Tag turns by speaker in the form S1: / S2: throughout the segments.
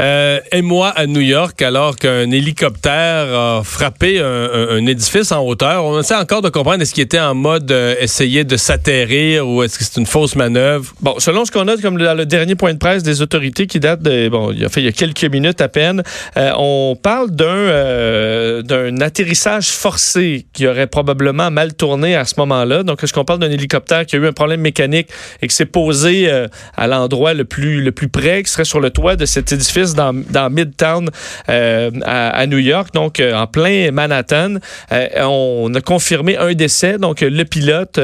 S1: Euh, et moi à New York alors qu'un hélicoptère a frappé un, édifice en hauteur. On essaie encore de comprendre est-ce qu'il était en mode euh, essayer de s'atterrir ou est-ce que c'est une fausse manœuvre.
S2: Bon, selon ce qu'on a comme dans le dernier point de presse des autorités qui date de bon, il a fait il y a quelques minutes à peine, euh, on parle d'un euh, d'un atterrissage forcé qui aurait probablement mal tourné à ce moment-là. Donc est-ce qu'on parle d'un hélicoptère qui a eu un problème mécanique et qui s'est posé à l'endroit le plus le plus près qui serait sur le toit de cet édifice dans, dans Midtown euh, à, New York, donc euh, en plein Manhattan. Euh, on a confirmé un décès, donc le pilote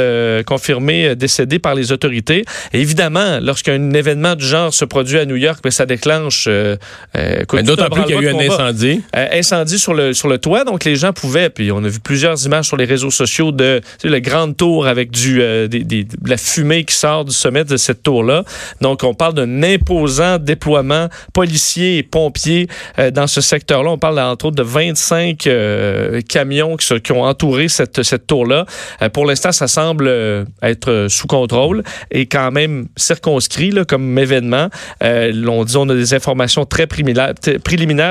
S2: confirmé décédé par les autorités. évidemment, lorsqu'un événement du genre se produit à New York, mais ben, ça déclenche.
S1: D'autant plus qu'il y a eu un incendie.
S2: incendie sur le sur le toit, donc les gens pouvaient. Puis on a vu plusieurs images sur les réseaux sociaux de la grande tour avec du de la fumée qui sort du sommet de cette tour là. Donc on parle d'un imposant déploiement policiers et pompiers dans ce secteur-là. On parle entre autres de 25 euh, camions qui, ont entouré cette, cette tour-là. Euh, pour l'instant, ça semble euh, être sous contrôle et quand même circonscrit là, comme événement. on dit on a des informations très préliminaires.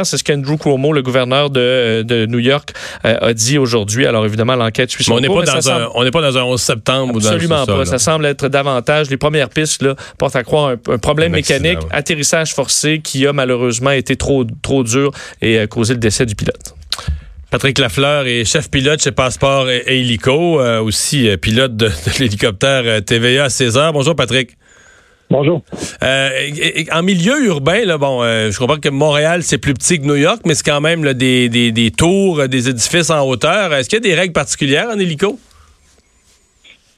S2: C'est ce qu'Andrew Cuomo, le gouverneur de, de New York, a dit aujourd'hui. Alors évidemment, l'enquête suit
S1: son on n'est pas, dans un, on n'est pas dans un 11 septembre
S2: Absolument
S1: ou dans
S2: pas. Ça semble être davantage. Les premières pistes là, portent à croire un, problème mécanique, atterrissage forcé qui a malheureusement été trop, trop dur et a causé le décès du pilote.
S1: Patrick Lafleur est chef pilote chez Passeport et, Hélico, euh, aussi euh, pilote de, l'hélicoptère euh, TVA à 16 heures. Bonjour Patrick.
S3: Bonjour.
S1: en milieu urbain, là, bon, je comprends que Montréal, c'est plus petit que New York, mais c'est quand même des, des, tours, des édifices en hauteur. Est-ce qu'il y a des règles particulières en hélico?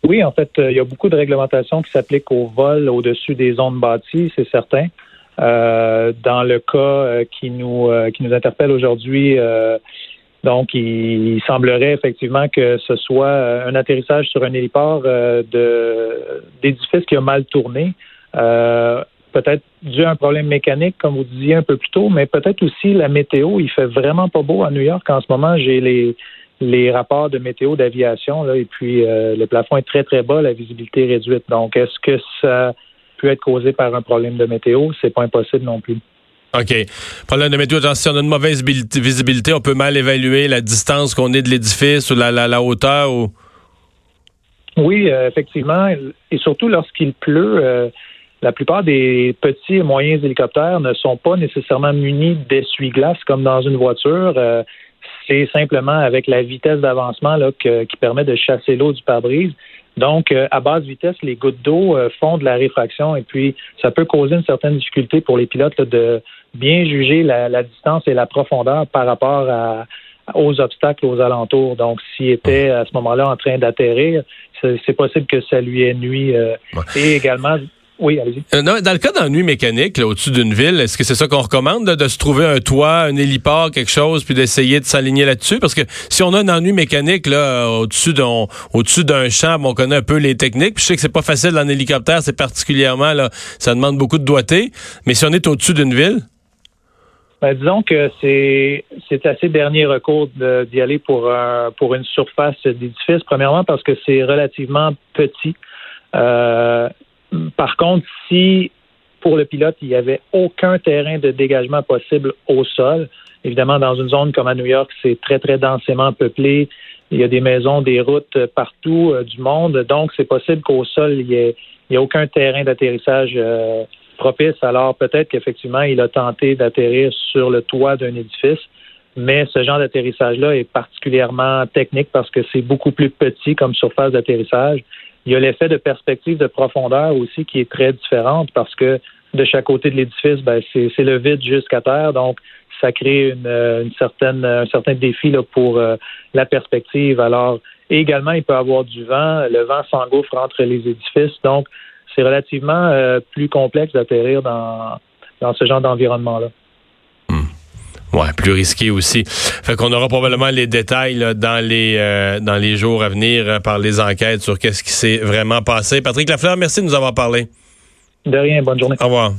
S3: Oui, en fait, il y a beaucoup de réglementations qui s'appliquent au vol au-dessus des zones bâties, c'est certain. Euh, dans le cas euh, qui nous euh, qui nous interpelle aujourd'hui, donc il, semblerait effectivement que ce soit un atterrissage sur un héliport de d'édifice qui a mal tourné. peut-être dû à un problème mécanique, comme vous disiez un peu plus tôt, mais peut-être aussi la météo. Il fait vraiment pas beau à New York en ce moment. J'ai les les rapports de météo d'aviation là, et puis le plafond est très très bas, la visibilité est réduite. Donc, est-ce que ça peut être causé par un problème de météo. C'est pas impossible non plus.
S1: OK. Problème de météo, si on a une mauvaise visibilité, on peut mal évaluer la distance qu'on est de l'édifice ou la, la, hauteur ou...
S3: Oui, euh, effectivement. Et surtout lorsqu'il pleut, euh, la plupart des petits et moyens hélicoptères ne sont pas nécessairement munis d'essuie-glace comme dans une voiture. Euh, c'est simplement avec la vitesse d'avancement qui permet de chasser l'eau du pare-brise. Donc, euh, à basse vitesse, les gouttes d'eau euh, font de la réfraction et puis ça peut causer une certaine difficulté pour les pilotes de bien juger la, distance et la profondeur par rapport aux obstacles aux alentours. Donc, s'il était à ce moment-là en train d'atterrir, c'est possible que ça lui ait nuit. Euh, et également, oui, allez-y.
S1: Euh, dans le cas d'ennui mécanique au-dessus d'une ville, est-ce que c'est ça qu'on recommande, de se trouver un toit, un héliport, quelque chose, puis d'essayer de s'aligner là-dessus? Parce que si on a un ennui mécanique là au-dessus d'un au-dessus d'un champ, on connaît un peu les techniques. Puis je sais que c'est pas facile en hélicoptère, c'est particulièrement là, ça demande beaucoup de doigté. Mais si on est au-dessus d'une ville?
S3: Ben, disons que c'est c'est assez dernier recours d'y aller pour pour une surface d'édifice. Premièrement parce que c'est relativement petit. Euh, par contre, si pour le pilote, il n'y avait aucun terrain de dégagement possible au sol, évidemment, dans une zone comme à New York, c'est très, très densément peuplé. Il y a des maisons, des routes partout euh, du monde. Donc, c'est possible qu'au sol, il n'y ait, aucun terrain d'atterrissage euh, propice. Alors, peut-être qu'effectivement, il a tenté d'atterrir sur le toit d'un édifice. Mais ce genre d'atterrissage-là est particulièrement technique parce que c'est beaucoup plus petit comme surface d'atterrissage. Il y a l'effet de perspective de profondeur aussi qui est très différente parce que de chaque côté de l'édifice, ben, c'est le vide jusqu'à terre. Donc, ça crée une, euh, certaine, un certain défi là, pour euh, la perspective. Alors, également, il peut y avoir du vent. Le vent s'engouffre entre les édifices. Donc, c'est relativement euh, plus complexe d'atterrir dans, dans ce genre d'environnement-là.
S1: Ouais, plus risqué aussi. Fait qu'on aura probablement les détails dans les euh, dans les jours à venir euh, par les enquêtes sur qu'est-ce qui s'est vraiment passé. Patrick Lafleur, merci de nous avoir parlé.
S3: De rien, bonne journée.
S1: Au revoir.